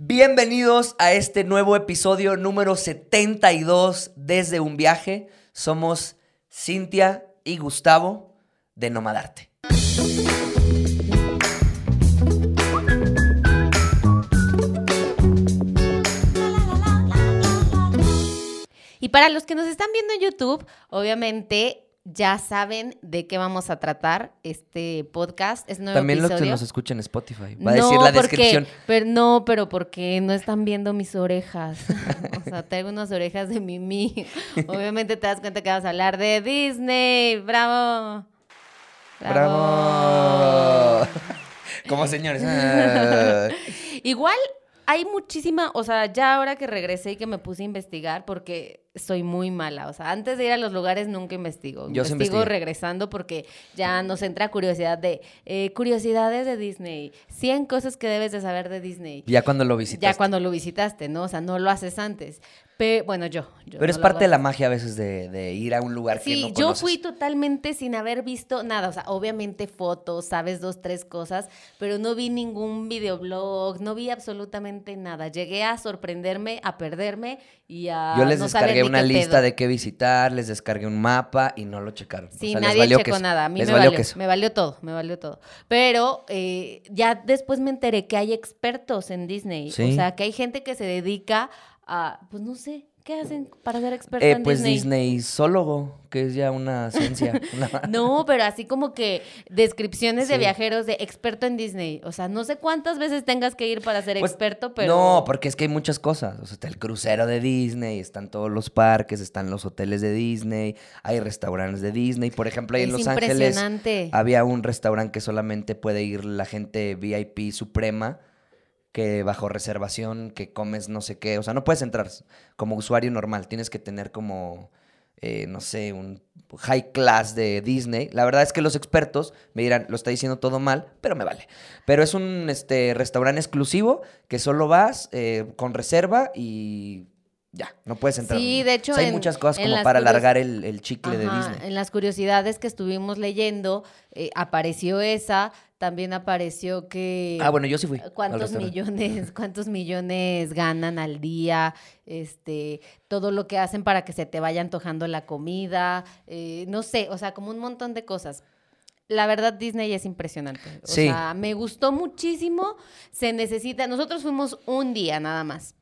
Bienvenidos a este nuevo episodio número 72 desde un viaje. Somos Cintia y Gustavo de Nomadarte. Y para los que nos están viendo en YouTube, obviamente ya saben de qué vamos a tratar este podcast. Es nuevo También los que episodio. nos escuchan en Spotify. Va a decir la porque- descripción. pero no, pero porque no están viendo mis orejas. o sea, tengo unas orejas de Mimi. Obviamente te das cuenta que vamos a hablar de Disney. ¡Bravo! ¡Bravo! Como señores. Ah. Igual hay muchísima, o sea, ya ahora que regresé y que me puse a investigar, porque soy muy mala, o sea, antes de ir a los lugares nunca investigo. Yo investigo regresando porque ya nos entra curiosidad de eh, curiosidades de Disney, 100 cosas que debes de saber de Disney. Ya cuando lo visitas. Ya cuando lo visitaste, ¿no? O sea, no lo haces antes. Pe- bueno, yo. yo Pero no es parte de la magia a veces de, de ir a un lugar que Sí, no yo conoces. fui totalmente sin haber visto nada, o sea, obviamente fotos, sabes dos, tres cosas, pero no vi ningún videoblog, no vi absolutamente nada. Llegué a sorprenderme, a perderme y a Yo les no saber una lista pedo. de qué visitar, les descargué un mapa y no lo checaron. O Sí, sea, les nadie valió checó queso. nada. A mí Les me valió valió, queso. me valió todo, me valió todo. Pero eh, ya después me enteré que hay expertos en Disney. Sí. O sea, que hay gente que se dedica a, pues no sé, ¿qué hacen para ser experto Eh, en pues Disney? Disneysólogo, que es ya una ciencia. una- No, pero así como que descripciones de viajeros de experto en Disney. O sea, no sé cuántas veces tengas que ir para ser Pues, experto, pero. No, porque es que hay muchas cosas. O sea, está el crucero de Disney, están todos los parques, están los hoteles de Disney, hay restaurantes de Disney. Por ejemplo, ahí en Los Ángeles había un restaurante que solamente puede ir la gente VIP suprema, que bajo reservación, que comes no sé qué. O sea, no puedes entrar como usuario normal. Tienes que tener como, eh, no sé, un high class de Disney. La verdad es que los expertos me dirán, lo está diciendo todo mal, pero me vale. Pero es un este, restaurante exclusivo que solo vas eh, con reserva y ya, no puedes entrar. Sí, de hecho, O sea, hay en- muchas cosas como para alargar el, el chicle de Disney. En las curiosidades que estuvimos leyendo, eh, apareció esa. También apareció que. Ah, bueno, yo sí fui. ¿Cuántos millones, cuántos millones ganan al día? Este, todo lo que hacen para que se te vaya antojando la comida, eh, no sé, o sea, como un montón de cosas. La verdad, Disney es impresionante. O Sí. sea, me gustó muchísimo. Se necesita, nosotros fuimos un día nada más.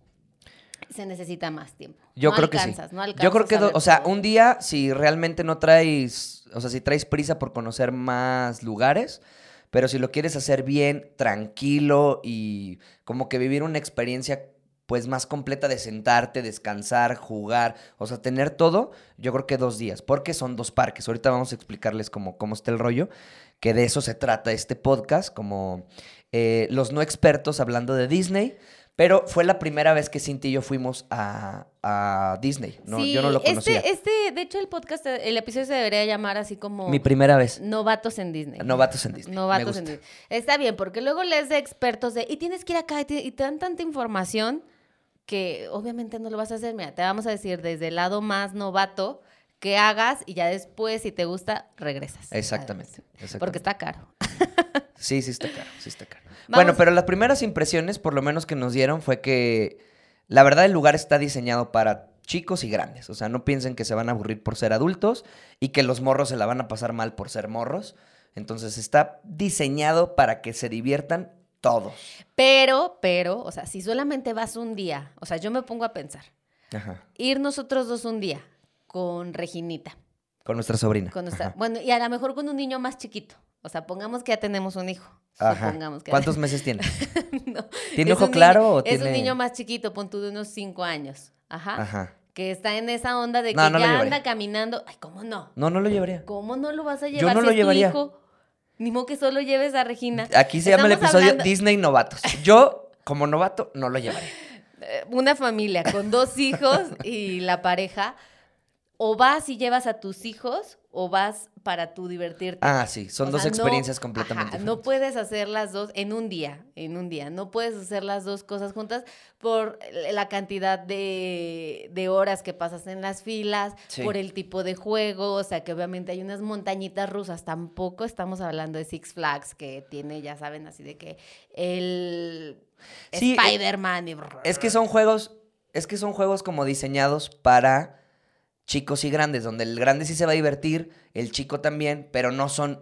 Se necesita más tiempo. Yo No creo que alcanzas, sí. no Yo creo alcanzas que, do- o sea, todo. un día, si realmente no traes, o sea, si traes prisa por conocer más lugares, pero si lo quieres hacer bien, tranquilo y como que vivir una experiencia pues más completa de sentarte, descansar, jugar, o sea, tener todo, yo creo que dos días, porque son dos parques. Ahorita vamos a explicarles cómo, cómo está el rollo, que de eso se trata este podcast, como eh, los no expertos hablando de Disney. Pero fue la primera vez que Cinti y yo fuimos a, a Disney. No, yo no lo Sí, conocía. Este, este, de hecho, el podcast, el episodio se debería llamar así como Mi primera vez. Novatos en Disney. Novatos en Disney. Novatos en. Disney. Está bien, porque luego lees de expertos de, y tienes que ir acá, y te, y te dan tanta información que obviamente no lo vas a hacer. Mira, te vamos a decir desde el lado más novato que hagas y ya después, si te gusta, regresas. Exactamente. exactamente. Porque está caro. Sí, sí está caro, sí está caro. Vamos- Bueno, pero las primeras impresiones, por lo menos que nos dieron, fue que la verdad el lugar está diseñado para chicos y grandes. O sea, no piensen que se van a aburrir por ser adultos y que los morros se la van a pasar mal por ser morros. Entonces está diseñado para que se diviertan todos. Pero, pero, o sea, si solamente vas un día, o sea, yo me pongo a pensar, Ajá. ir nosotros dos un día con Reginita, Con nuestra sobrina. con nuestra, bueno, y a lo mejor con un niño más chiquito. O sea, pongamos que ya tenemos un hijo. Ajá. Supongamos que ¿Cuántos meses tiene? No, ¿Tiene es ojo claro niño- o Es tiene- un niño más chiquito, pon tú de unos cinco años. Ajá. Ajá. Que está en esa onda de que No, no ya anda caminando. Ay, ¿cómo no? No, no lo llevaría. ¿Cómo no lo vas a Yo llevar no si lo es tu llevaría. hijo? Ni modo que solo lleves a Regina. Aquí se llama el episodio hablando- Disney Novatos. Yo, como novato, no lo llevaría. eh, una familia con dos hijos y la pareja. O vas y llevas a tus hijos o vas para tú divertirte. Ah, sí, son O dos sea, no- experiencias ajá, completamente No diferentes. puedes hacer las dos en un día, en un día. No puedes hacer las dos cosas juntas por la cantidad de, de horas que pasas en las filas, Sí. por el tipo de juego, o sea que obviamente hay unas montañitas rusas. Tampoco estamos hablando de Six Flags que tiene, ya saben, así de que el Sí, eh, Spider-Man y... Es que son juegos, es que son juegos como diseñados para chicos y grandes, donde el grande sí se va a divertir, el chico también, pero no son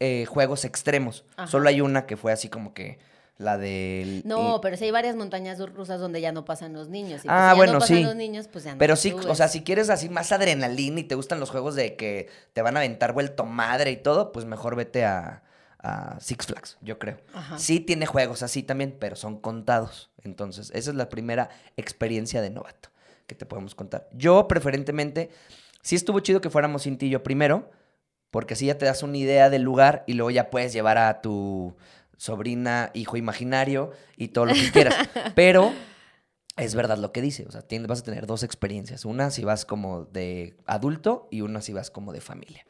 eh, juegos extremos. Ajá. Solo hay una que fue así como que la del... No, y- pero sí hay varias montañas rusas donde ya no pasan los niños. Y pues, Ah, si ya bueno, no pasan sí. los niños, pues ya no Pero sí, o sea, si quieres así más adrenalina y te gustan los juegos de que te van a aventar vuelto madre y todo, pues mejor vete a, a Six Flags, yo creo. Ajá. Sí tiene juegos así también, pero son contados. Entonces, esa es la primera experiencia de novato que te podemos contar. Yo, preferentemente, sí estuvo chido que fuéramos Cinti y yo primero, porque así ya te das una idea del lugar y luego ya puedes llevar a tu sobrina, hijo imaginario y todo lo que quieras. Pero es verdad lo que dice, o sea, tienes, vas a tener dos experiencias, una si vas como de adulto y una si vas como de familia.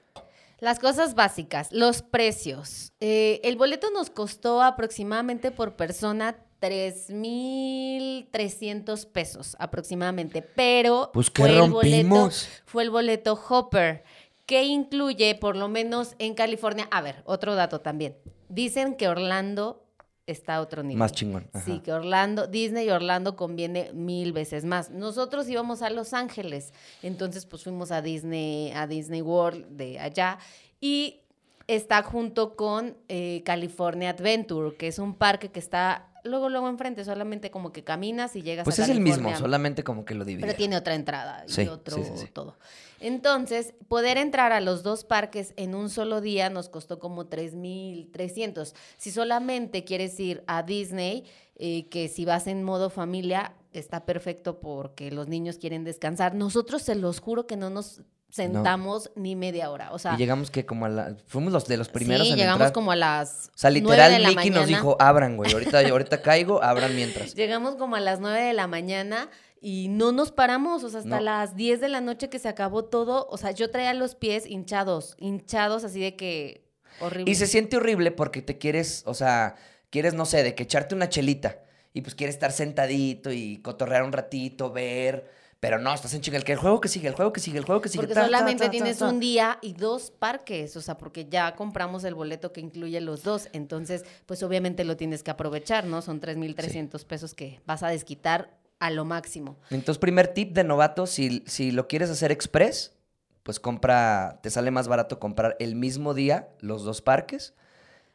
Las cosas básicas, los precios. Eh, el boleto nos costó aproximadamente por persona 3.300 pesos aproximadamente, pero Pues, ¿qué fue, el boleto, fue el boleto Hopper, que incluye, por lo menos en California, a ver, otro dato también. Dicen que Orlando está a otro nivel. Más chingón. Sí, que Orlando, Disney y Orlando conviene mil veces más. Nosotros íbamos a Los Ángeles, entonces pues fuimos a Disney, a Disney World de allá y está junto con eh, California Adventure, que es un parque que está luego luego enfrente, solamente como que caminas y llegas Pues a es el mismo, solamente como que lo divide. Pero tiene otra entrada y Sí, otro sí, sí, sí. todo. Entonces, poder entrar a los dos parques en un solo día nos costó como 3.300. Si solamente quieres ir a Disney, eh, que si vas en modo familia, está perfecto porque los niños quieren descansar. Nosotros se los juro que no nos sentamos ni media hora. O sea, y llegamos que como a la... Fuimos los de los primeros sí, en llegamos entrar. como a las O sea, 9 literal, de la Mickey nos dijo, abran, güey. Ahorita, ahorita caigo, abran mientras. Llegamos como a las 9 de la mañana y no nos paramos, o sea, hasta No. las 10 de la noche que se acabó todo. O sea, yo traía los pies hinchados, hinchados así de que horrible. Y se siente horrible porque te quieres, o sea, quieres, no sé, de que echarte una chelita. Y pues quieres estar sentadito y cotorrear un ratito, ver. Pero no, estás en chinga. El, que el juego que sigue, el juego que sigue, el juego que sigue. Porque ta, solamente ta, ta, tienes un día y dos parques, o sea, porque ya compramos el boleto que incluye los dos. Entonces, pues obviamente lo tienes que aprovechar, ¿no? Son 3.300 pesos que vas a desquitar a lo máximo. Entonces, primer tip de novato, si, si lo quieres hacer express, pues compra, te sale más barato comprar el mismo día los dos parques,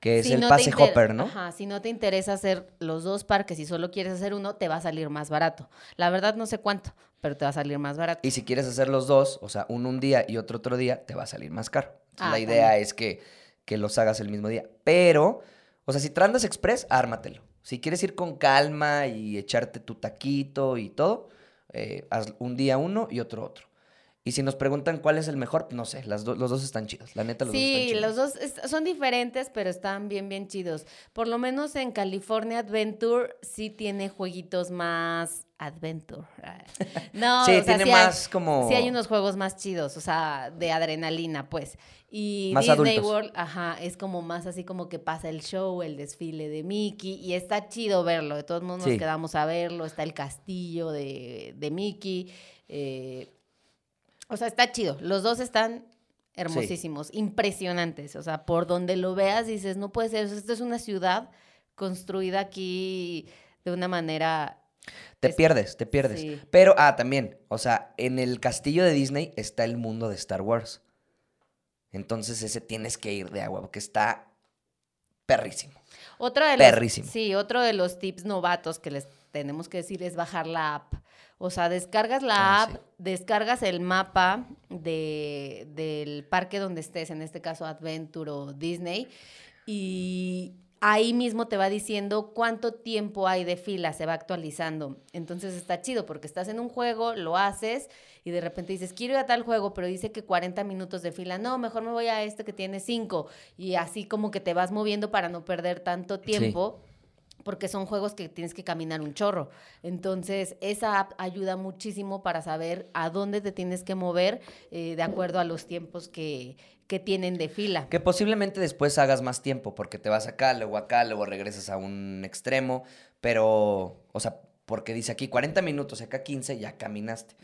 que es Si el no pase hopper, ¿no? Ajá, si no te interesa hacer los dos parques y solo quieres hacer uno, te va a salir más barato. La verdad no sé cuánto, pero te va a salir más barato. Y si quieres hacer los dos, o sea, uno un día y otro otro día, te va a salir más caro. Entonces, Ah, la idea también. es que, que los hagas el mismo día. Pero, o sea, si te andas express, ármatelo. Si quieres ir con calma y echarte tu taquito y todo, eh, haz un día uno y otro otro. Y si nos preguntan cuál es el mejor, no sé, las do- los dos están chidos. La neta, los dos están Sí, chidos. los dos son diferentes, pero están bien, bien chidos. Por lo menos en California Adventure sí tiene jueguitos más adventure. No, Sí, o sea, tiene más como- Sí hay unos juegos más chidos, o sea, de adrenalina, pues. Y Más Disney adultos. World, ajá, es como más así como que pasa el show, el desfile de Mickey, y está chido verlo. De todos modos Sí. nos quedamos a verlo. Está el castillo de, de Mickey. eh, o sea, está chido. Los dos están hermosísimos, impresionantes. O sea, por donde lo veas dices, no puede ser. Esto es una ciudad construida aquí de una manera. Te es- pierdes, te pierdes. sí. Pero, ah, también, o sea, en el castillo de Disney está el mundo de Star Wars. Entonces ese tienes que ir de agua, porque está perrísimo. Otro de los, Perrísimo. Sí, otro de los tips novatos que les tenemos que decir es bajar la app. O sea, descargas la Ah, app, sí. descargas el mapa de, del parque donde estés, en este caso Adventure o Disney, y ahí mismo te va diciendo cuánto tiempo hay de fila, se va actualizando. Entonces está chido porque estás en un juego, lo haces y de repente dices, quiero ir a tal juego, pero dice que 40 minutos de fila. No, mejor me voy a este que tiene 5. Y así como que te vas moviendo para no perder tanto tiempo. Porque son juegos que tienes que caminar un chorro. Entonces, esa app ayuda muchísimo para saber a dónde te tienes que mover eh, de acuerdo a los tiempos que, que tienen de fila. Que posiblemente después hagas más tiempo, porque te vas acá, luego acá, luego regresas a un extremo, pero, o sea, porque dice aquí 40 minutos, acá 15, ya caminaste.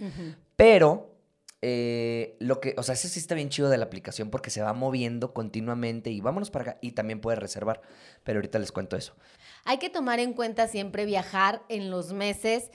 Pero, eh, lo que, o sea, ese sí está bien chido de la aplicación porque se va moviendo continuamente y vámonos para acá y también puedes reservar, pero ahorita les cuento eso. Hay que tomar en cuenta siempre viajar en los meses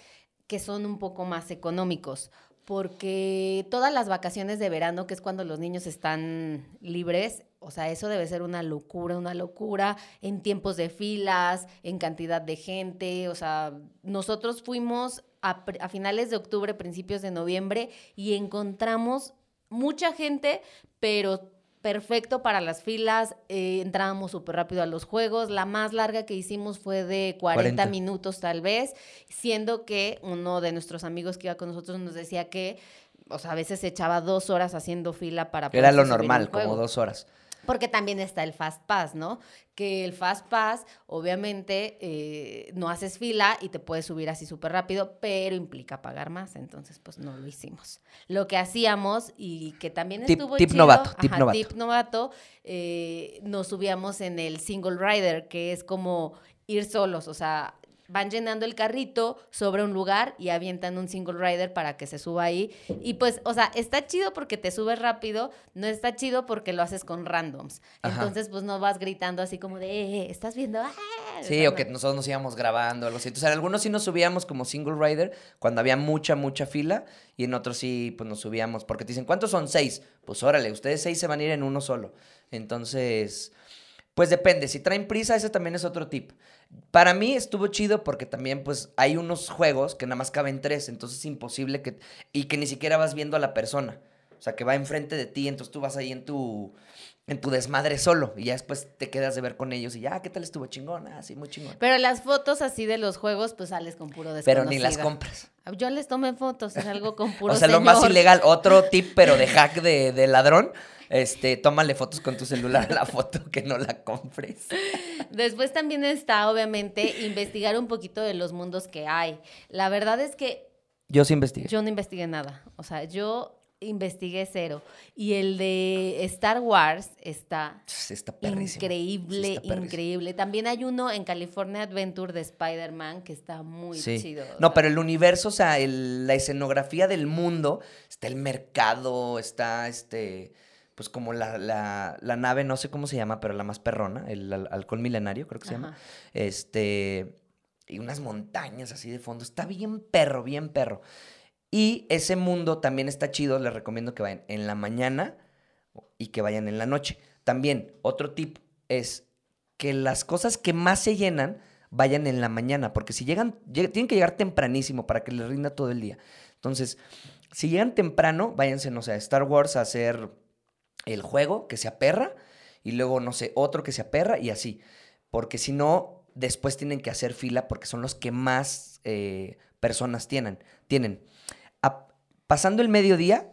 que son un poco más económicos, porque todas las vacaciones de verano, que es cuando los niños están libres, o sea, eso debe ser una locura, una locura en tiempos de filas, en cantidad de gente, o sea, nosotros fuimos a, a finales de octubre, principios de noviembre y encontramos mucha gente, pero perfecto para las filas, eh, entrábamos súper rápido a los juegos, la más larga que hicimos fue de 40, 40. minutos tal vez, siendo que uno de nuestros amigos que iba con nosotros nos decía que, o sea, a veces se echaba dos horas haciendo fila para Era lo normal, como dos horas. Porque también está el Fast Pass, ¿no? Que el Fast Pass, obviamente, eh, no haces fila y te puedes subir así súper rápido, pero implica pagar más. Entonces, pues no lo hicimos. Lo que hacíamos y que también Tip- estuvo tip chido, novato, tip ajá, novato. tip novato, eh, nos subíamos en el single rider, que es como ir solos, o sea, van llenando el carrito sobre un lugar y avientan un single rider para que se suba ahí. Y pues, o sea, está chido porque te subes rápido, no está chido porque lo haces con randoms. Ajá. Entonces, pues no vas gritando así como de, eh, ¿estás viendo? ¡Ah! Sí, o que no. nosotros nos íbamos grabando, algo así. Entonces, en algunos sí nos subíamos como single rider cuando había mucha, mucha fila. Y en otros sí, pues nos subíamos. Porque te dicen, ¿cuántos son? Seis. Pues órale, ustedes seis se van a ir en uno solo. Entonces, pues depende. Si traen prisa, ese también es otro tip. Para mí estuvo chido porque también, pues, hay unos juegos que nada más caben tres. Entonces es imposible que. Y que ni siquiera vas viendo a la persona. O sea, que va enfrente de ti. Entonces tú vas ahí en tu. En tu desmadre solo. Y ya después te quedas de ver con ellos. Y ya, "Ah, ¿qué tal estuvo chingón? Ah, sí, muy chingón. Pero las fotos así de los juegos, pues sales con puro desconocido. Pero ni las compras. Yo les tomé fotos, es algo con puro o sea, lo más ilegal, otro tip, pero de hack de, de ladrón, este, tómale fotos con tu celular a la foto que no la compres. Después también está, obviamente, investigar un poquito de los mundos que hay. La verdad es que Yo sí investigué. yo no investigué nada. O sea, yo investigué cero. Y el de Star Wars está Está increíble, está increíble. También hay uno en California Adventure de Spider-Man que está muy Sí. chido. No, pero el universo, o sea, el- la escenografía del mundo, está el mercado, está este, pues como la, la, la nave, no sé cómo se llama, pero la más perrona, el al- halcón milenario, creo que se llama. Este, y unas montañas así de fondo. Está bien perro, bien perro. Y ese mundo también está chido, les recomiendo que vayan en la mañana y que vayan en la noche. También, otro tip es que las cosas que más se llenan vayan en la mañana, porque si llegan, lleg- tienen que llegar tempranísimo para que les rinda todo el día. Entonces, si llegan temprano, váyanse, no sé, a Star Wars a hacer el juego que se aperra y luego, no sé, otro que se aperra y así. Porque si no, después tienen que hacer fila porque son los que más eh, personas tienen. tienen. Pasando el mediodía,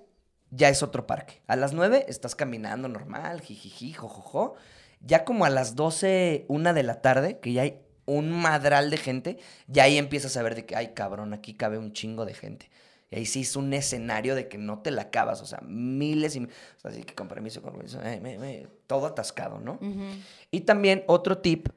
ya es otro parque. A las 9 estás caminando normal, jijiji, jojojo. Ya como a las 12, una de la tarde, que ya hay un madral de gente, ya ahí empiezas a ver de que, ay cabrón, aquí cabe un chingo de gente. Y ahí sí es un escenario de que no te la acabas, o sea, miles y... o sea, así que con permiso, con permiso, eh, me- me- todo atascado, ¿no? Ujú. Y también otro tip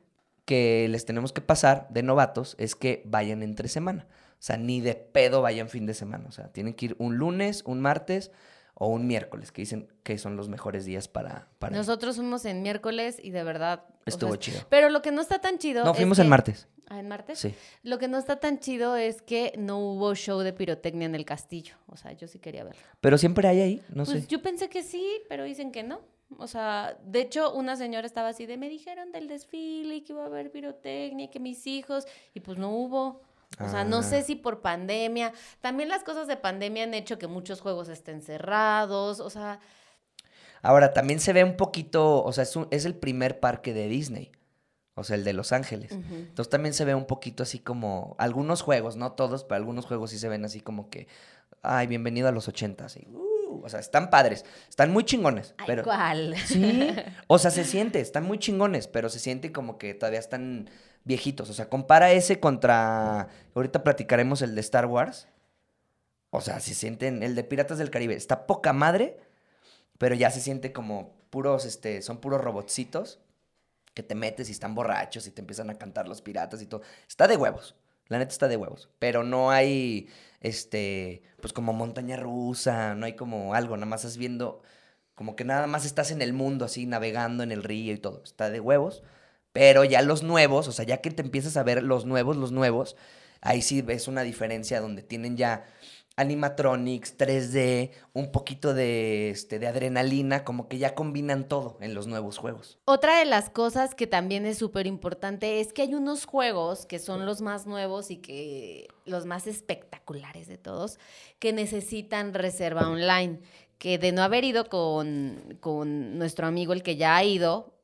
que les tenemos que pasar de novatos es que vayan entre semana. O sea, ni de pedo vayan fin de semana. O sea, tienen que ir un lunes, un martes o un miércoles, que dicen que son los mejores días para... para. Nosotros fuimos en miércoles y de verdad. o sea, Estuvo es- chido. Pero lo que no está tan chido. No, es fuimos en que- martes. Ah, en martes. Sí. Lo que no está tan chido es que no hubo show de pirotecnia en el castillo. O sea, yo sí quería verlo. Pero siempre hay ahí, no pues sé. yo pensé que sí, pero dicen que no. O sea, de hecho, una señora estaba así de, me dijeron del desfile y que iba a haber pirotecnia y que mis hijos, y pues no hubo. O sea, no Ah. sé si por pandemia. También las cosas de pandemia han hecho que muchos juegos estén cerrados. O sea, Ahora, también se ve un poquito, o sea, es, un- es el primer parque de Disney. O sea, el de Los Ángeles. Entonces también se ve un poquito así como algunos juegos, no todos, pero algunos juegos sí se ven así como que, ay, bienvenido a los ochentas. y, uh, uh, o sea, están padres, están muy chingones. Ay, pero, ¿cuál? Sí, o sea, se siente, están muy chingones, pero se siente como que todavía están viejitos. O sea, compara ese contra. Ahorita platicaremos el de Star Wars. O sea, se sienten. El de Piratas del Caribe está poca madre, pero ya se siente como puros, este, son puros robotcitos que te metes y están borrachos y te empiezan a cantar los piratas y todo. Está de huevos. La neta está de huevos. Pero no hay, este, pues como montaña rusa, no hay como algo, nada más estás viendo, como que nada más estás en el mundo así, navegando en el río y todo. Está de huevos. Pero ya los nuevos, o sea, ya que te empiezas a ver los nuevos, los nuevos, ahí sí ves una diferencia donde tienen ya animatronics, 3D, un poquito de, este, de adrenalina, como que ya combinan todo en los nuevos juegos. Otra de las cosas que también es súper importante es que hay unos juegos que son los más nuevos y que los más espectaculares de todos, que necesitan reserva online. Que de no haber ido con, con nuestro amigo, el que ya ha ido.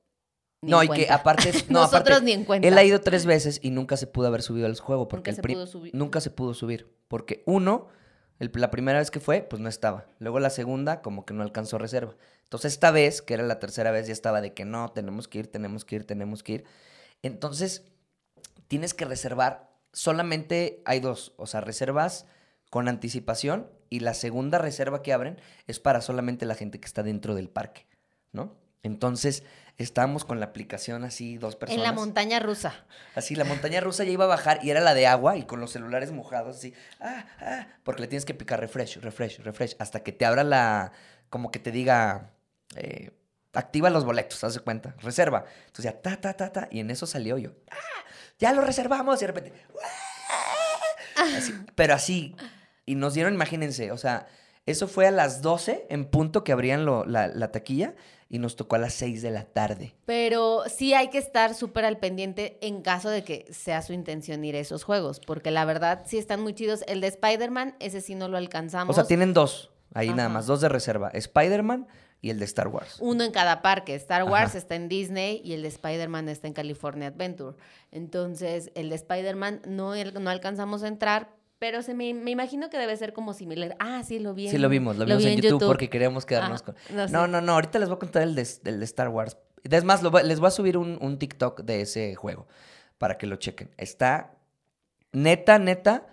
ni no, y que aparte, no, Nosotros aparte, ni en cuenta. él ha ido tres veces y nunca se pudo haber subido al juego porque Nunca el se pudo subir. nunca se pudo subir porque uno, la primera vez que fue, pues no estaba. Luego la segunda, como que no alcanzó reserva. Entonces esta vez, que era la tercera vez, ya estaba de que no, tenemos que ir, tenemos que ir, tenemos que ir. Entonces tienes que reservar. Solamente hay dos, o sea, reservas con anticipación y la segunda reserva que abren es para solamente la gente que está dentro del parque, ¿no? Entonces estábamos con la aplicación así, dos personas. En la montaña rusa. Así, la montaña rusa ya iba a bajar y era la de agua y con los celulares mojados, así, ah, ah, porque le tienes que picar refresh, refresh, refresh, hasta que te abra la, como que te diga, eh, activa los boletos, haz de cuenta, reserva. Entonces ya, ta, ta, ta, ta, y en eso salió yo, ah, ya lo reservamos, y de repente, "Ah". Así, pero así, y nos dieron, imagínense, o sea, eso fue a las 12 en punto que abrían lo- la, la taquilla y nos tocó a las 6 de la tarde. Pero sí hay que estar súper al pendiente en caso de que sea su intención ir a esos juegos, porque la verdad sí están muy chidos. El de Spider-Man, ese sí no lo alcanzamos. O sea, tienen dos, ahí nada más, dos de reserva. Spider-Man y el de Star Wars. Uno en cada parque. Star Wars Ajá. está en Disney y el de Spider-Man está en California Adventure. Entonces, el de Spider-Man no, no alcanzamos a entrar, pero se me, me imagino que debe ser como similar. Ah, sí, lo vi. Sí, en- lo vimos, lo vimos en, YouTube, porque queríamos quedarnos Ajá, con... no. No, no, no, ahorita les voy a contar el de, el de Star Wars. Es más, lo les voy a subir un, un TikTok de ese juego para que lo chequen. Está neta, neta,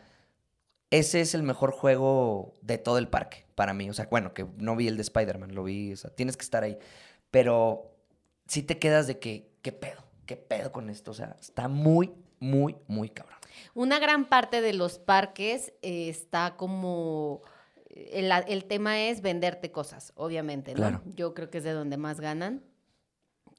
ese es el mejor juego de todo el parque para mí. O sea, bueno, que no vi el de Spider-Man, lo vi, o sea, tienes que estar ahí. Pero sí te quedas de que, ¿qué pedo? ¿Qué pedo con esto? O sea, está muy, muy, muy cabrón. Una gran parte de los parques eh, está como... El, el tema es venderte cosas, obviamente, ¿no? Claro. Yo creo que es de donde más ganan.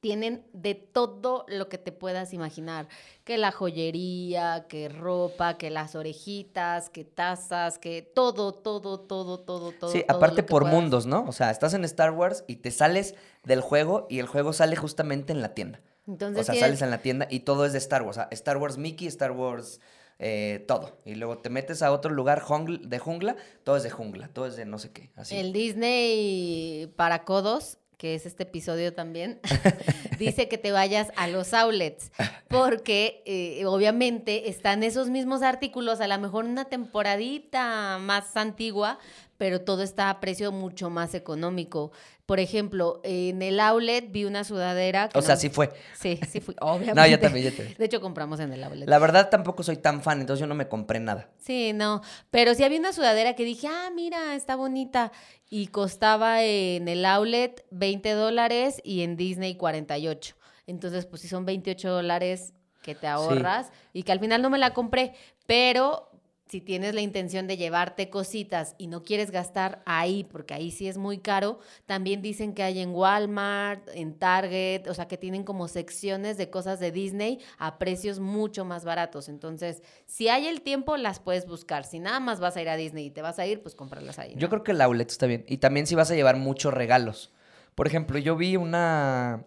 Tienen de todo lo que te puedas imaginar, que la joyería, que ropa, que las orejitas, que tazas, que todo, todo, todo, todo, todo. Sí, todo aparte por puedas. mundos, ¿no? O sea, estás en Star Wars y te sales del juego y el juego sale justamente en la tienda. Entonces o sea, tienes- sales en la tienda y todo es de Star Wars. Star Wars Mickey, Star Wars eh, todo. Y luego te metes a otro lugar de jungla, todo es de jungla, todo es de no sé qué. Así. El Disney para codos, que es este episodio también, dice que te vayas a los outlets, porque eh, obviamente están esos mismos artículos, a lo mejor una temporadita más antigua, pero todo está a precio mucho más económico. Por ejemplo, en el outlet vi una sudadera. que O sea, sí fue. Sí, sí fui, obviamente. No, yo también, yo también. De hecho, compramos en el outlet. La verdad tampoco soy tan fan, entonces yo no me compré nada. Sí, no, pero sí había una sudadera que dije, ah, mira, está bonita. Y costaba en el outlet 20 dólares y en Disney 48. Entonces, pues sí son 28 dólares que te ahorras y que al final no me la compré. Pero si tienes la intención de llevarte cositas y no quieres gastar ahí, porque ahí sí es muy caro, también dicen que hay en Walmart, en Target, o sea, que tienen como secciones de cosas de Disney a precios mucho más baratos. Entonces, si hay el tiempo, las puedes buscar. Si nada más vas a ir a Disney y te vas a ir, pues cómpralas ahí. ¿no? Yo creo que el outlet está bien. Y también si vas a llevar muchos regalos. Por ejemplo, yo vi una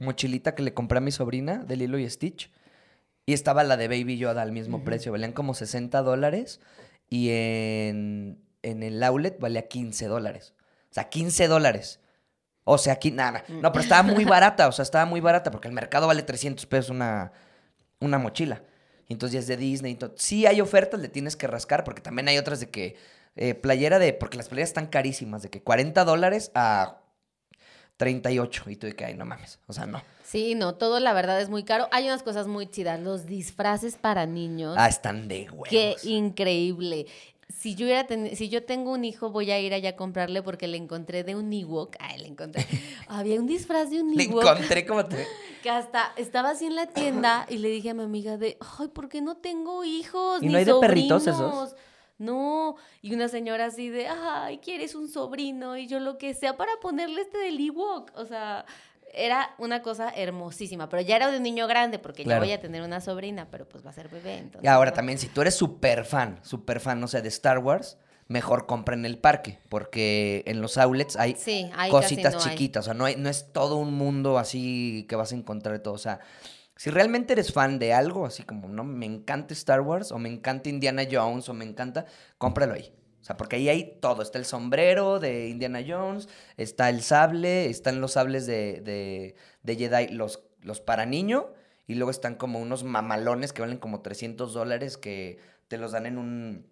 mochilita que le compré a mi sobrina de Lilo y Stitch. Y estaba la de Baby Yoda al mismo precio. Valían como 60 dólares. Y en, en el outlet valía 15 dólares. O sea, 15 dólares. O sea, aquí, nada. No, pero estaba muy barata. O sea, estaba muy barata porque el mercado vale 300 pesos una, una mochila. Y entonces ya es de Disney. todo. Sí hay ofertas, le tienes que rascar porque también hay otras de que eh, playera de, porque las playeras están carísimas, de que 40 dólares a 38. Y tú de que, ay, no mames. O sea, no. Sí, no, todo la verdad es muy caro. Hay unas cosas muy chidas. Los disfraces para niños. Ah, están de huevos. Qué increíble. Si yo, hubiera ten- si yo tengo un hijo, voy a ir allá a comprarle porque le encontré de un Ewok. Ay, le encontré. Había un disfraz de un Le Ewok encontré como te... que hasta estaba así en la tienda y le dije a mi amiga de, ay, ¿por qué no tengo hijos? ¿Y no hay de perritos sobrinos?" esos? No, y una señora así de, ay, ¿quieres un sobrino? Y yo lo que sea para ponerle este del Ewok. O sea, era una cosa hermosísima, pero ya era de un niño grande porque Claro. ya voy a tener una sobrina, pero pues va a ser bebé. Entonces, Y ahora también, si tú eres súper fan, súper fan, no sé, de Star Wars, mejor compra en el parque, porque en los outlets hay Sí, cositas hay. chiquitas, o sea, no, hay- no es todo un mundo así que vas a encontrar de todo, o sea, si realmente eres fan de algo, así como, no, me encanta Star Wars, o me encanta Indiana Jones, o me encanta, cómpralo ahí. O sea, porque ahí hay todo. Está el sombrero de Indiana Jones, está el sable, están los sables de, de, de Jedi, los, los para niño, y luego están como unos mamalones que valen como 300 dólares que te los dan en un,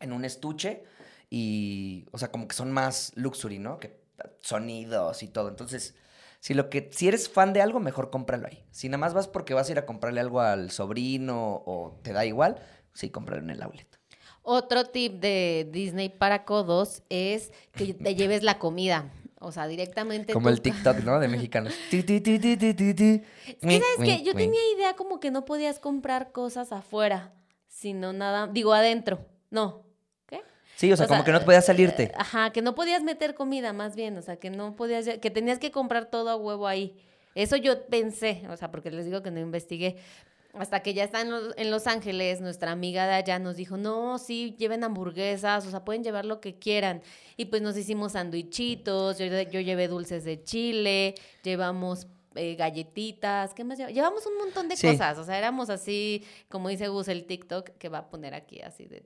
en un estuche y, o sea, como que son más luxury, ¿no? Que sonidos y todo. Entonces, si lo que, si eres fan de algo, mejor cómpralo ahí. Si nada más vas porque vas a ir a comprarle algo al sobrino o te da igual, sí, cómpralo en el outlet. Otro tip de Disney para codos es que te lleves la comida. O sea, directamente. Como tú- el TikTok, ¿no? De mexicanos. Ti, ti, ti, ti, ti, ti, ti. Es que, ¿sabes qué? Yo tenía idea como que no podías comprar cosas afuera, sino nada. Digo, adentro. No. ¿Qué? Sí, o sea, o como sea, que no podías salirte. Eh, Ajá, que no podías meter comida, más bien. O sea, que no podías. Que tenías que comprar todo a huevo ahí. Eso yo pensé, o sea, porque les digo que no investigué. Hasta que ya está en Los, en Los Ángeles, nuestra amiga de allá nos dijo, no, sí, lleven hamburguesas, o sea, pueden llevar lo que quieran. Y pues nos hicimos sandwichitos, yo, yo llevé dulces de chile, llevamos eh, galletitas, ¿qué más llevamos? Llevamos un montón de Sí. cosas, o sea, éramos así, como dice Gus el TikTok, que va a poner aquí así de...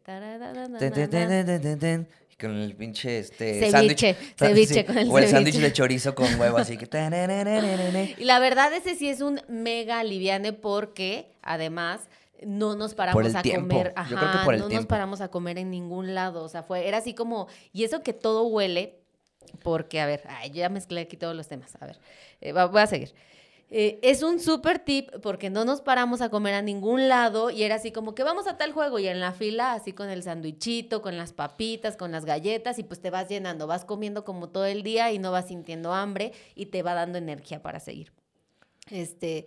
con el pinche este Ceviche, sándwich. ceviche con el O el sándwich de chorizo con huevo, así que. Y la verdad ese sí es un mega aliviane porque además no nos paramos el a tiempo. comer, Yo ajá, creo que por el no nos paramos a comer en ningún lado, o sea, fue era así como y eso que todo huele porque a ver, ay, yo ya mezclé aquí todos los temas, a ver, eh, va- voy a seguir. Eh, es un súper tip porque no nos paramos a comer a ningún lado y era así como que vamos a tal juego y en la fila así con el sandwichito, con las papitas, con las galletas y pues te vas llenando, vas comiendo como todo el día y no vas sintiendo hambre y te va dando energía para seguir. Este,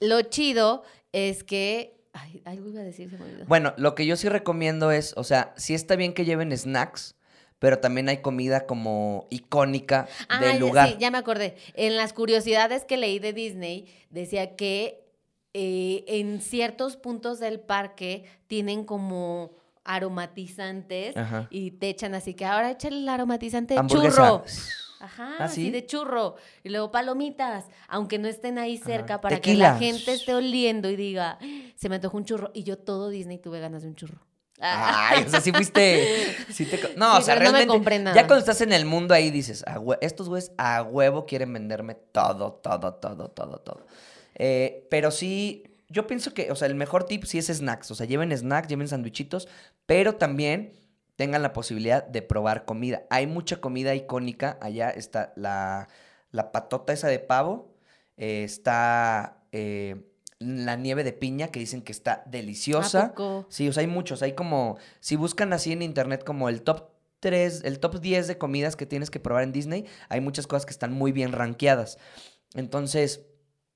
lo chido es que, algo iba a decir, me olvidó. Bueno, lo que yo sí recomiendo es, o sea, sí está bien que lleven snacks, pero también hay comida como icónica Ah, del ya- lugar. Sí, ya me acordé. En las curiosidades que leí de Disney, decía que eh, en ciertos puntos del parque tienen como aromatizantes Ajá. y te echan así que ahora échale el aromatizante de churro. Ajá, ¿Ah, así sí? de churro. Y luego palomitas, aunque no estén ahí cerca, para Tequila. que la gente esté oliendo y diga, se me antojó un churro. Y yo todo Disney tuve ganas de un churro. Ay, o sea, sí fuiste. sí te no, Sí, o sea, pero no me realmente. nada. Ya cuando estás en el mundo ahí dices, "A hue- estos güeyes a huevo quieren venderme todo, todo, todo, todo, todo. Eh, pero sí, yo pienso que, o sea, el mejor tip sí es snacks. O sea, lleven snacks, lleven sandwichitos, pero también tengan la posibilidad de probar comida. Hay mucha comida icónica. Allá está la, la patota esa de pavo. eh, está eh, la nieve de piña que dicen que está deliciosa. ¿A poco? Sí, o sea, hay muchos. Hay como, si buscan así en internet como el top 3, el top 10 de comidas que tienes que probar en Disney, hay muchas cosas que están muy bien rankeadas. Entonces,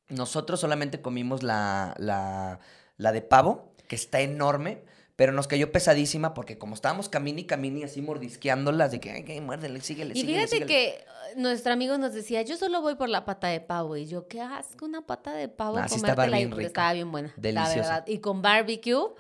nosotros solamente comimos la, la, la de pavo, que está enorme, pero nos cayó pesadísima porque como estábamos camini y camini así mordisqueándolas, de que, ay, que muérdele, síguele, Y síguele, fíjate síguele". que eh, nuestro amigo nos decía, yo solo voy por la pata de pavo. Y yo, qué asco una pata de pavo. Ah, sí estaba comértela ahí", bien rica. Estaba bien buena, Deliciosa. la verdad. Y con barbecue.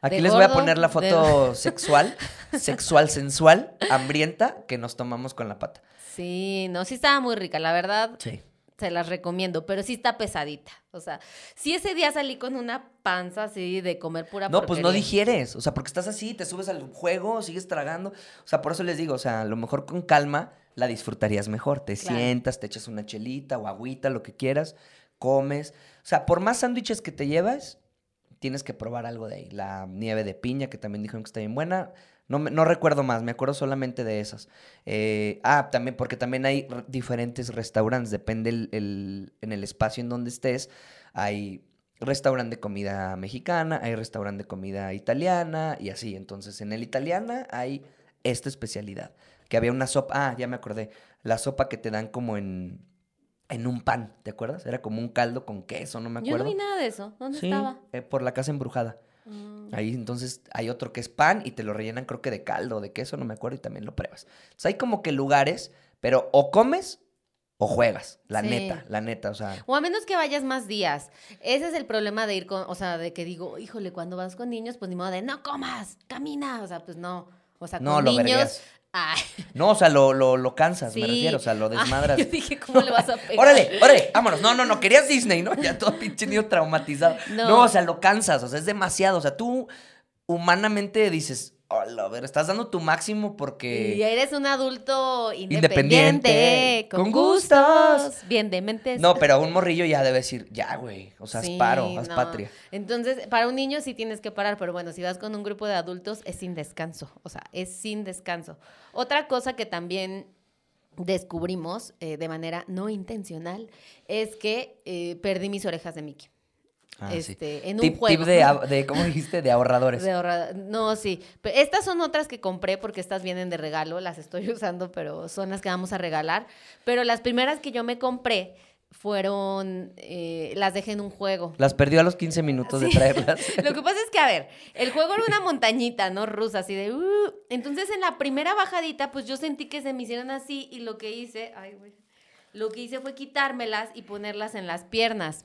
Aquí les voy a poner la de- foto sexual, sexual, sensual, hambrienta, que nos tomamos con la pata. Sí, no, sí estaba muy rica, la verdad. Sí. Se las recomiendo, pero sí está pesadita. O sea, si ese día salí con una panza así de comer pura No, pues no digieres. O sea, porque estás así, te subes al juego, sigues tragando. O sea, por eso les digo, o sea, a lo mejor con calma la disfrutarías mejor. Te Claro. sientas, te echas una chelita o agüita, lo que quieras, comes. O sea, por más sándwiches que te llevas, tienes que probar algo de ahí. La nieve de piña, que también dijeron que está bien buena. No, me- no recuerdo más, me acuerdo solamente de esas. Eh, ah, también, porque también hay diferentes restaurantes, depende el, el- en el espacio en donde estés. Hay restaurante de comida mexicana, hay restaurante de comida italiana y así. Entonces, en el italiana hay esta especialidad. Que había una sopa, ah, ya me acordé, la sopa que te dan como en, en un pan, ¿te acuerdas? Era como un caldo con queso, no me Yo acuerdo. no vi nada de eso. ¿Dónde Sí, estaba? eh, por la casa embrujada. Mm. Ahí entonces hay otro que es pan y te lo rellenan creo que de caldo o de queso, no me acuerdo, y también lo pruebas. Entonces hay como que lugares, pero o comes o juegas, la Sí. neta, la neta, o sea, O a menos que vayas más días. Ese es el problema de ir con, o sea, de que digo, híjole, cuando vas con niños, pues ni modo de, no comas, camina. O sea, pues no. O sea, con no lo niños. Ay, No, o sea, lo, lo, lo cansas, me refiero, o sea, lo Ay, desmadras. yo dije, ¿cómo le vas a pegar? Órale, órale, vámonos. No, no, no, querías Disney, ¿no? Ya todo pinche niño traumatizado. No. No. o sea, lo cansas, o sea, es demasiado. O sea, tú humanamente dices, hola, a ver, estás dando tu máximo porque... Y eres un adulto Independiente, independiente, con, con gustos, gustos. bien dementes. No, pero un morrillo ya debe decir, ya, güey, o sea, Sí, paro, haz no. patria. Entonces, para un niño sí tienes que parar, pero bueno, si vas con un grupo de adultos es sin descanso, o sea, es sin descanso. Otra cosa que también descubrimos eh, de manera no intencional es que eh, perdí mis orejas de Mickey. Ah, sí. este, en un Tip, tip juego. de, ah- de, ¿cómo dijiste? De ahorradores. De ahorrada- No, sí. Pero estas son otras que compré porque estas vienen de regalo. Las estoy usando, pero son las que vamos a regalar. Pero las primeras que yo me compré fueron. eh, las dejé en un juego. Las perdió a los 15 minutos de Sí. traerlas. Lo que pasa es que, a ver, el juego era una montañita, ¿no? Rusa, así de. "Uh". Entonces, en la primera bajadita, pues yo sentí que se me hicieron así y lo que hice. Ay, güey. Lo que hice fue quitármelas y ponerlas en las piernas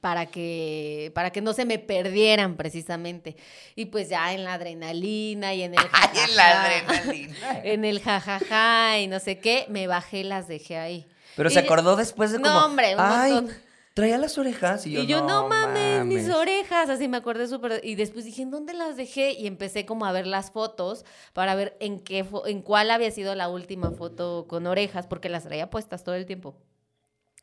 para que, para que no se me perdieran precisamente. Y pues ya en la adrenalina y en el Ay, en la jajaja, adrenalina. en el jajaja y no sé qué, me bajé y las dejé ahí. Pero Y se yo- acordó después de No, como, hombre, un ay, montón. traía las orejas. Y yo, Y yo, no, mames, mis mames". orejas, así me acordé súper. Y después dije, ¿en dónde las dejé? Y empecé como a ver las fotos para ver en qué, fo- en cuál había sido la última foto con orejas, porque las traía puestas todo el tiempo.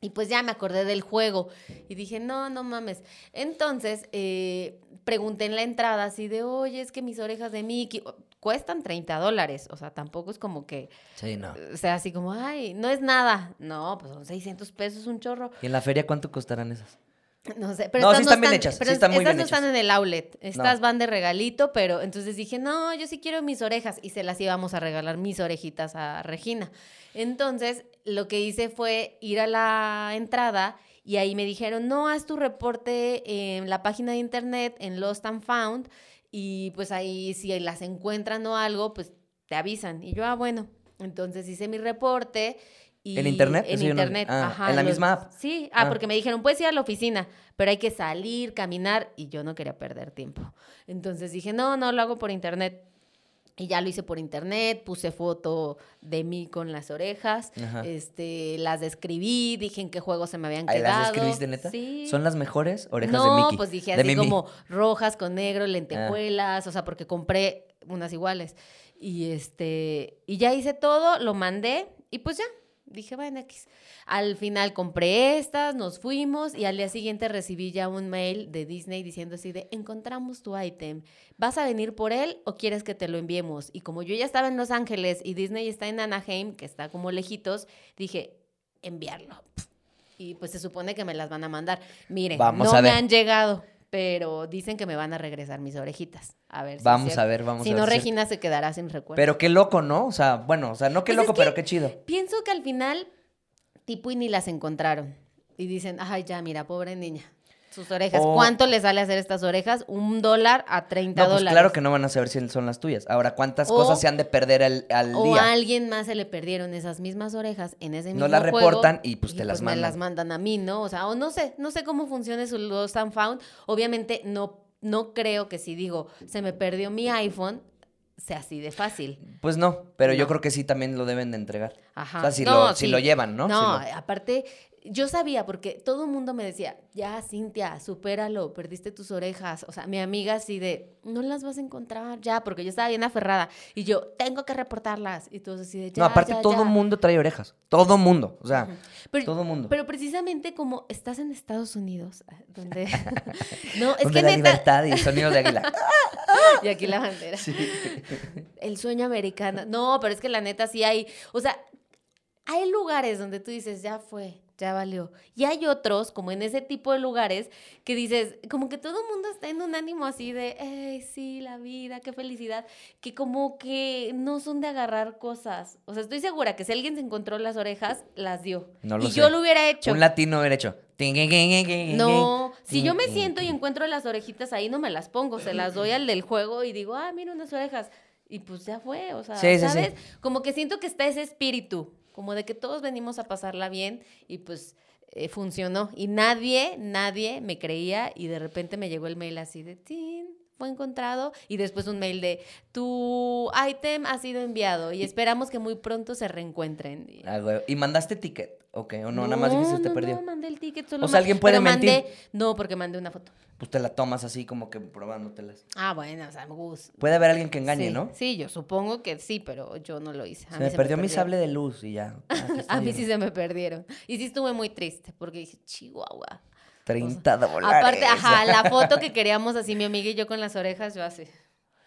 Y pues ya me acordé del juego y dije, no, no mames. Entonces, eh, pregunté en la entrada así de, oye, es que mis orejas de Mickey cuestan 30 dólares. O sea, tampoco es como que, Sí, no. o sea, así como, ay, no es nada. No, pues son 600 pesos, un chorro. ¿Y en la feria cuánto costarán esas? No sé, pero No, estas sí están bien hechas, pero sí están muy estas bien no están en el outlet, estas No. van de regalito, pero entonces dije, no, yo sí quiero mis orejas y se las íbamos a regalar mis orejitas a Regina. Entonces, lo que hice fue ir a la entrada y ahí me dijeron, no, haz tu reporte en la página de internet, en Lost and Found, y pues ahí si las encuentran o algo, pues te avisan. Y yo, ah, bueno, entonces hice mi reporte. Y ¿En internet? En no- internet, ah, ajá. ¿en la los- misma app? Sí, ah, Ah. porque me dijeron, puedes ir a la oficina, pero hay que salir, caminar, y yo no quería perder tiempo. Entonces dije, no, no, lo hago por internet. Y ya lo hice por internet, puse foto de mí con las orejas, Ajá. este, las describí, dije en qué juegos se me habían ¿Ahí quedado. las describiste, neta? Sí. Son las mejores orejas no, de Mickey. pues dije así como rojas con negro, lentejuelas, o sea, porque compré unas iguales. Y este, y ya hice todo, lo mandé y pues ya, dije, bueno, X. Al final compré estas, nos fuimos y al día siguiente recibí ya un mail de Disney diciendo así de, encontramos tu ítem, ¿vas a venir por él o quieres que te lo enviemos? Y como yo ya estaba en Los Ángeles y Disney está en Anaheim, que está como lejitos, dije, enviarlo. Y pues se supone que me las van a mandar. Miren, Vamos no a me han llegado, pero dicen que me van a regresar mis orejitas. A ver si Vamos a ver, vamos Si a ver. no, si es- Regina se quedará sin recuerdo. Pero qué loco, ¿no? O sea, bueno, o sea, no qué Pues es loco, pero qué chido. Pienso que al final, tipo y ni las encontraron. Y dicen, ay, ya, mira, pobre niña. Sus orejas. O- ¿Cuánto le sale hacer estas orejas? Un dólar a 30 No, pues dólares. claro que no van a saber si son las tuyas. Ahora, ¿cuántas O- cosas se han de perder al, al O día? a alguien más se le perdieron esas mismas orejas en ese mismo No las reportan y, pues, te las me mandan. las mandan a mí, ¿no? O sea, o no sé, no sé cómo funciona su Lost and Found. Obviamente no, no creo que si digo, se me perdió mi iPhone, sea así de fácil. Pues no, pero yo creo que sí también lo deben de entregar. Ajá. O sea, si, No, lo, si lo llevan, ¿no? No, Si lo- aparte, yo sabía, porque todo el mundo me decía, ya, Cintia, supéralo, perdiste tus orejas. O sea, mi amiga así de, no las vas a encontrar, ya, porque yo estaba bien aferrada. Y yo, tengo que reportarlas. Y todos así de, ya, no, aparte ya, todo ya". mundo trae orejas. Todo mundo. O sea, Pero, todo mundo. pero precisamente como estás en Estados Unidos, ah, donde... no, es Donde que la neta... libertad y sonidos de águila. Y aquí la bandera. El sueño americano. No, pero es que la neta sí hay, o sea, hay lugares donde tú dices, ya fue, ya valió. Y hay otros, como en ese tipo de lugares, que dices, como que todo el mundo está en un ánimo así de, ¡ay, sí, la vida, qué felicidad! Que como que no son de agarrar cosas. O sea, estoy segura que si alguien se encontró las orejas, las dio. No lo y sé. yo lo hubiera hecho. Un latino hubiera hecho. No, si yo me siento y encuentro las orejitas ahí, no me las pongo, se las doy al del juego y digo, ah, mira unas orejas. Y pues ya fue, o sea, Sí, sí, sí. ¿sabes? Como que siento que está ese espíritu, como de que todos venimos a pasarla bien y pues eh, funcionó. Y nadie, nadie me creía y de repente me llegó el mail así de, tin, fue encontrado y después un mail de, tu ítem ha sido enviado y esperamos que muy pronto se reencuentren. Y- Ah, güey. ¿Y mandaste ticket? Ok, o no, nada más dijiste se no, perdió. No, mandé el ticket. Solo O sea, ¿alguien puede mentir? mandé- no, porque mandé una foto. Pues te la tomas así como que probándotelas. Ah, bueno, o sea, me gusta. Puede haber alguien que engañe, sí, ¿no? Sí, yo supongo que sí, pero yo no lo hice. A Se mí me perdió mi sable de luz y ya. Ah, A mí sí se me perdieron. Y sí estuve muy triste porque dije, Chihuahua. 30 dólares. Aparte, ajá, la foto que queríamos así, mi amiga y yo con las orejas, yo así.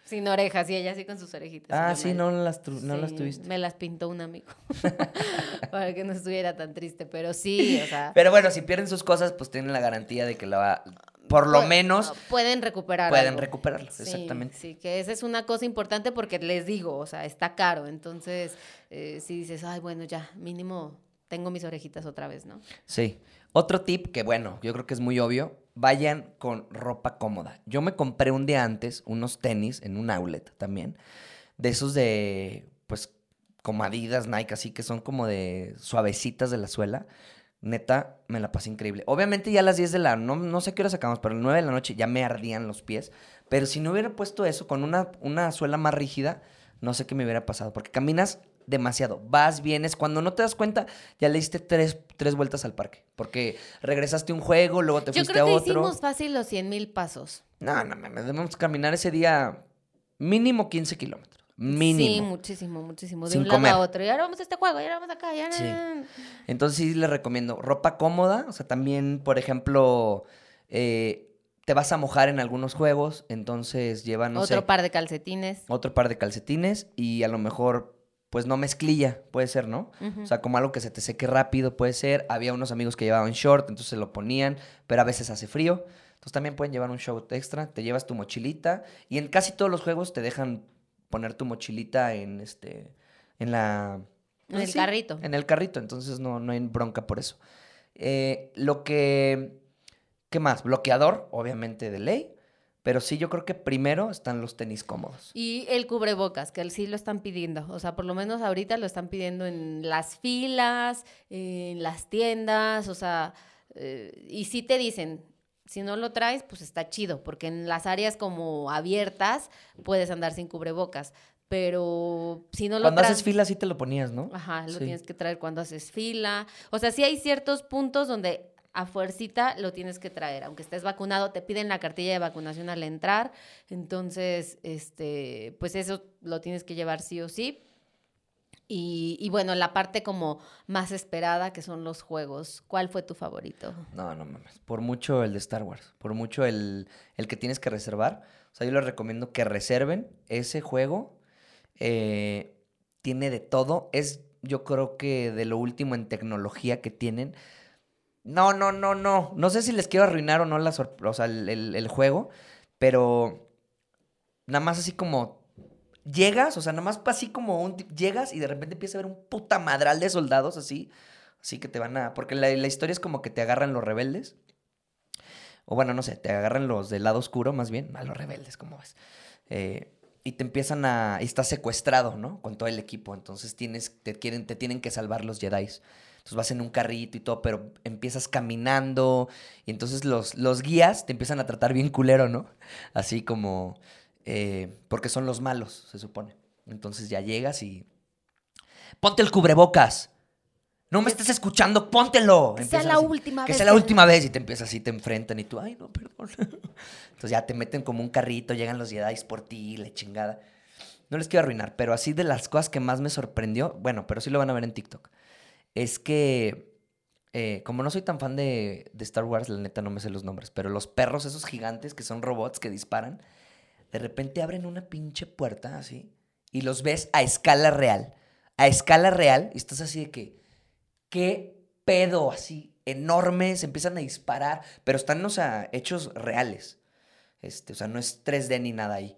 Sin orejas y ella así con sus orejitas. Ah, sí, no las, no tuviste. Me las pintó un amigo. Para que no estuviera tan triste. Pero sí, o sea. Pero bueno, si pierden sus cosas, pues tienen la garantía de que la va, por lo pu- menos Pueden recuperar. pueden algo. recuperarlo. Sí, Exactamente. Sí, que esa es una cosa importante porque les digo, o sea, está caro. Entonces, eh, si dices, ay, bueno, ya, mínimo tengo mis orejitas otra vez, ¿no? Sí. Otro tip que, bueno, yo creo que es muy obvio, vayan con ropa cómoda. Yo me compré un día antes unos tenis en un outlet también, de esos de, pues, como Adidas, Nike, así que son como de suavecitas de la suela. Neta, me la pasé increíble. Obviamente ya a las 10 de la, no, no sé qué hora sacamos, pero a las 9 de la noche ya me ardían los pies. Pero si no hubiera puesto eso con una, una suela más rígida, no sé qué me hubiera pasado, porque caminas demasiado, vas, vienes, cuando no te das cuenta, ya le diste tres, tres vueltas al parque, porque regresaste a un juego, luego te Yo fuiste creo a otro. hicimos fácil los 100 mil pasos. No, no, me debemos caminar ese día mínimo 15 kilómetros, Sí, mínimo. muchísimo, muchísimo. De Sin un lado comer. a otro. Y ahora vamos a este juego, y ahora vamos acá, y ahora... Sí. Entonces sí les recomiendo ropa cómoda, o sea, también, por ejemplo, eh, te vas a mojar en algunos juegos, entonces lleva, no Otro sé, par de calcetines. otro par de calcetines y a lo mejor, pues no mezclilla, puede ser, ¿no? O sea, como algo que se te seque rápido, puede ser. Había unos amigos que llevaban short, entonces se lo ponían, pero a veces hace frío. Entonces también pueden llevar un short extra, te llevas tu mochilita y en casi todos los juegos te dejan poner tu mochilita en este, en la... En el sí, carrito. En el carrito, entonces no, no hay bronca por eso. Eh, lo que... ¿Qué más? Bloqueador, obviamente de ley, pero sí yo creo que primero están los tenis cómodos. Y el cubrebocas, que sí lo están pidiendo. O sea, por lo menos ahorita lo están pidiendo en las filas, en las tiendas, o sea, eh, y sí te dicen, si no lo traes, pues está chido, porque en las áreas como abiertas puedes andar sin cubrebocas. Pero si no lo Cuando haces fila sí te lo ponías, ¿no? Ajá, lo Sí. tienes que traer cuando haces fila. O sea, sí hay ciertos puntos donde a fuercita lo tienes que traer. Aunque estés vacunado, te piden la cartilla de vacunación al entrar. Entonces, este, pues eso lo tienes que llevar sí o sí. Y, bueno, la parte como más esperada, que son los juegos. ¿Cuál fue tu favorito? No, no mames. Por mucho el de Star Wars. Por mucho el, el que tienes que reservar. O sea, yo les recomiendo que reserven ese juego. Eh, tiene de todo. Es, yo creo que de lo último en tecnología que tienen. No, no, no, no. No sé si les quiero arruinar o no la o sea, el, el- juego. Pero nada más así como llegas, o sea, nada más así como un llegas y de repente empieza a ver un puta madral de soldados así. Así que te van a. Porque la, historia es como que te agarran los rebeldes. O bueno, no sé, te agarran los del lado oscuro, más bien. A los rebeldes, ¿cómo ves? Eh, y te empiezan a. Y estás secuestrado, ¿no? Con todo el equipo. Entonces tienes, te, quieren, te tienen que salvar los Jedi. Entonces vas en un carrito y todo, pero empiezas caminando. Y entonces los, los guías te empiezan a tratar bien culero, ¿no? Así como. eh, porque son los malos, se supone. Entonces ya llegas y. ¡Ponte el cubrebocas! No me estás escuchando, póntelo. Que sea la así, última Que vez sea la que- última vez y te empiezas así, te enfrentan y tú, ay, no, perdón. Entonces ya te meten como un carrito, llegan los Jedi por ti, la chingada. No les quiero arruinar, pero así de las cosas que más me sorprendió, bueno, pero sí lo van a ver en TikTok, es que eh, como no soy tan fan de, de Star Wars, la neta no me sé los nombres, pero los perros esos gigantes que son robots que disparan, de repente abren una pinche puerta así y los ves a escala real. A escala real y estás así de que, ¿qué pedo? Así, enormes, empiezan a disparar, pero están, o sea, hechos reales. Este, o sea, no es 3D ni nada ahí.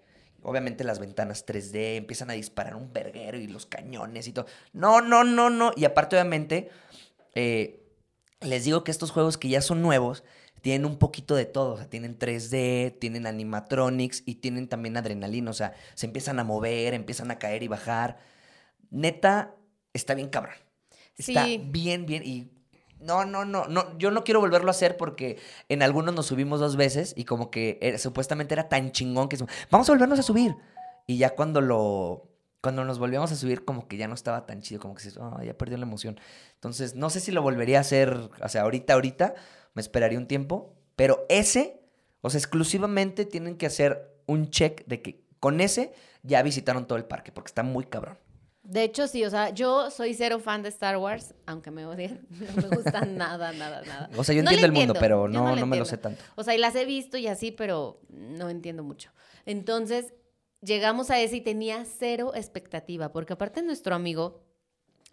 Obviamente las ventanas 3D empiezan a disparar un verguero y los cañones y todo. No, no, no, no. Y aparte, obviamente, eh, les digo que estos juegos que ya son nuevos tienen un poquito de todo. O sea, tienen 3D, tienen animatronics y tienen también adrenalina. O sea, se empiezan a mover, empiezan a caer y bajar. Neta, está bien cabrón. Está Sí. bien, bien. Y no, no, no, no. Yo no quiero volverlo a hacer porque en algunos nos subimos dos veces y como que era- supuestamente era tan chingón que vamos a volvernos a subir. Y ya cuando lo. Cuando nos volvíamos a subir, como que ya no estaba tan chido, como que se, "Ah, ya perdió la emoción. Entonces, no sé si lo volvería a hacer, o sea, ahorita, ahorita, me esperaría un tiempo, pero ese, o sea, exclusivamente tienen que hacer un check de que con ese ya visitaron todo el parque, porque está muy cabrón. De hecho, sí, o sea, yo soy cero fan de Star Wars, aunque me odien. No me gusta nada, nada, nada. O sea, yo No entiendo el mundo, pero no, le no me lo sé tanto. O sea, y las he visto y así, pero no entiendo mucho. Entonces, llegamos a ese y tenía cero expectativa, porque aparte nuestro amigo,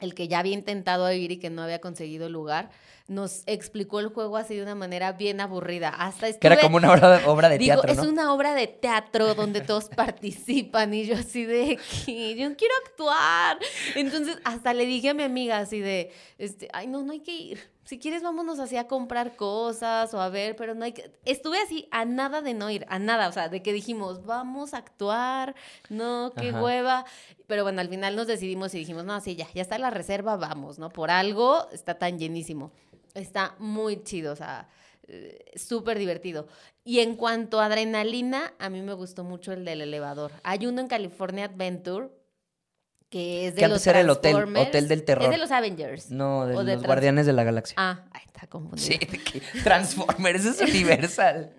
el que ya había intentado ir y que no había conseguido lugar, nos explicó el juego así de una manera bien aburrida. Hasta Que era estuve- como una obra de, obra de Digo, teatro, es una obra de teatro donde todos participan y yo así de que yo quiero actuar. Entonces, hasta le dije a mi amiga así de, este, ay, no, no hay que ir. Si quieres, vámonos así a comprar cosas o a ver, pero no hay que... Estuve así a nada de no ir, a nada, o sea, de que dijimos, vamos a actuar, no, qué Ajá. hueva. Pero bueno, al final nos decidimos y dijimos, no, sí, ya, ya está la reserva, vamos, ¿no? Por algo está tan llenísimo. Está muy chido, o sea, eh, súper divertido. Y en cuanto a adrenalina, a mí me gustó mucho el del elevador. Hay uno en California Adventure que es de Que los antes era el hotel- hotel del terror. Es de los Avengers. No, de O los de Guardianes de la Galaxia. Ah, ahí está confundido. Sí, de que Transformers es Universal.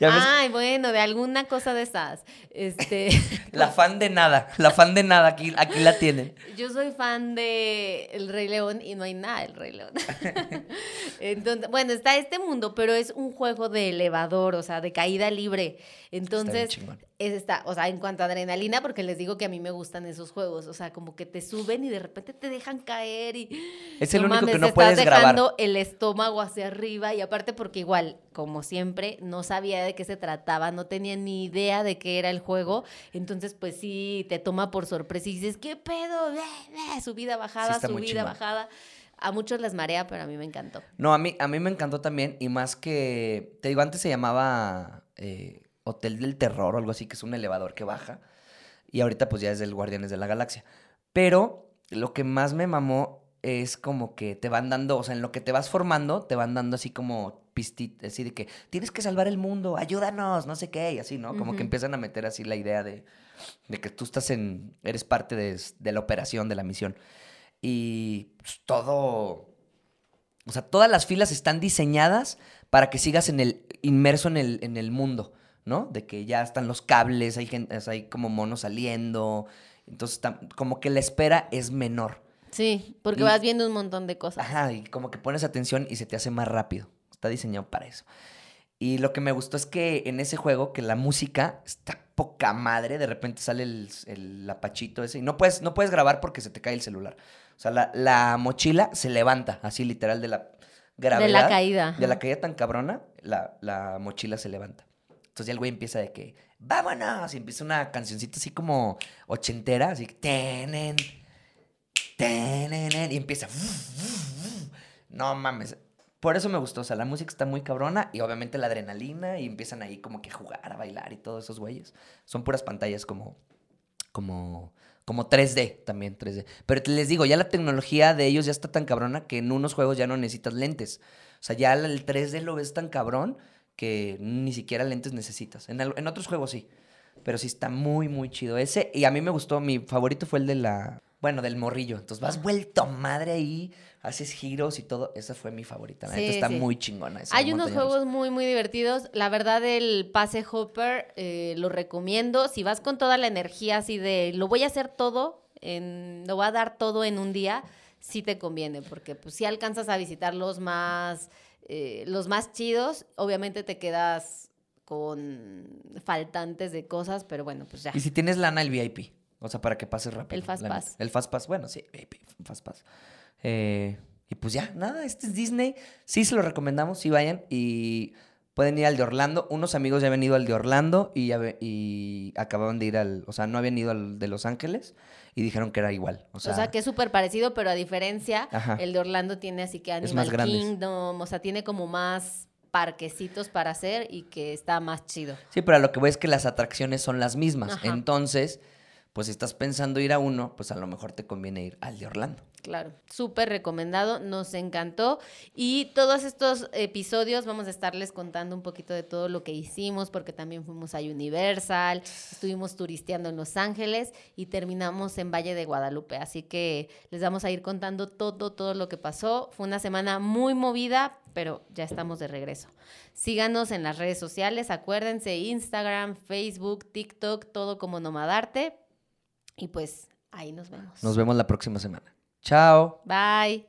Ay, bueno, de alguna cosa de esas. Este, la fan de nada, la fan de nada, aquí, aquí la tienen. yo soy fan de El Rey León y no hay nada del Rey León. Entonces, bueno, está este mundo, pero es un juego de elevador, o sea, de caída libre. Entonces. Es esta, o sea, en cuanto a adrenalina, porque les digo que a mí me gustan esos juegos, o sea, como que te suben y de repente te dejan caer y Es el único que mames, no te puedes estás grabar. dejando el estómago hacia arriba y aparte porque igual, como siempre, no sabía de qué se trataba, no tenía ni idea de qué era el juego, entonces pues sí te toma por sorpresa y dices, ¿qué pedo? Bleh, bleh, Subida, bajada, subida, bajada. A muchos les marea, pero a mí me encantó. No, a mí, a mí me encantó también, y más que, te digo, antes se llamaba eh, Hotel del Terror o algo así, que es un elevador que baja, y ahorita pues ya es el Guardianes de la Galaxia. Pero lo que más me mamó es como que te van dando, o sea, en lo que te vas formando, te van dando así como pistitas, así de que tienes que salvar el mundo, ayúdanos, no sé qué, y así, ¿no? Como que empiezan a meter así la idea de, de que tú estás en, eres parte de, de la operación, de la misión. Y pues, todo, o sea, todas las filas están diseñadas para que sigas en el, inmerso en el, en el mundo, ¿no? De que ya están los cables, hay, gente, hay como monos saliendo. Entonces, como que la espera es menor. Sí, porque Y- vas viendo un montón de cosas. Ajá, y como que pones atención y se te hace más rápido. Está diseñado para eso. Y lo que me gustó es que en ese juego, que la música está poca madre, de repente sale el, el apachito ese, y no puedes, no puedes grabar porque se te cae el celular. O sea, la, la mochila se levanta, así literal de la gravedad. de la caída. De la caída tan cabrona, la, la mochila se levanta. Entonces ya el güey empieza de que, vámonos, y empieza una cancioncita así como ochentera, así tenen, tenen, y empieza, no mames. Por eso me gustó, o sea, la música está muy cabrona y obviamente la adrenalina y empiezan ahí como que a jugar, a bailar y todos esos güeyes. Son puras pantallas como, como, como 3D también, 3D. Pero te les digo, ya la tecnología de ellos ya está tan cabrona que en unos juegos ya no necesitas lentes. O sea, ya el 3D lo ves tan cabrón que ni siquiera lentes necesitas. En, en otros juegos sí. Pero sí está muy, muy chido ese. Y a mí me gustó, mi favorito fue el de la, Bueno, del morrillo. Entonces vas vuelto madre ahí, haces giros y todo. Esa fue mi favorita. La Sí, neta está sí. muy chingona. esa Hay unos juegos muy, muy divertidos. La verdad, el pase Hopper eh, lo recomiendo. Si vas con toda la energía así de lo voy a hacer todo, en, lo voy a dar todo en un día, sí te conviene, porque pues si alcanzas a visitar los más, eh, los más chidos, obviamente te quedas con faltantes de cosas, pero bueno, pues ya. Y si tienes lana, el VIP. O sea, para que pases rápido. El Fast neta. Pass. El Fast Pass, bueno, sí, VIP, Fast Pass. Eh, y pues ya, nada, este es Disney. Sí se lo recomendamos, sí vayan. Y pueden ir al de Orlando. Unos amigos ya habían ido al de Orlando y, acababan de ir al... O sea, no habían ido al de Los Ángeles y dijeron que era igual. O O sea, sea, que es súper parecido, pero a diferencia, Ajá. el de Orlando tiene así que Animal. Kingdom, o sea, tiene como más parquecitos para hacer y que está más chido. Sí, pero a lo que voy es que las atracciones son las mismas. Ajá. Entonces, pues si estás pensando ir a uno, pues a lo mejor te conviene ir al de Orlando. Claro, súper recomendado, nos encantó. Y todos estos episodios vamos a estarles contando un poquito de todo lo que hicimos, porque también fuimos a Universal, estuvimos turisteando en Los Ángeles y terminamos en Valle de Guadalupe. Así que les vamos a ir contando todo, todo lo que pasó. Fue una semana muy movida, pero ya estamos de regreso. Síganos en las redes sociales, acuérdense, Instagram, Facebook, TikTok, todo como Nomadarte. Y pues ahí nos vemos. Nos vemos la próxima semana. Chao. Bye.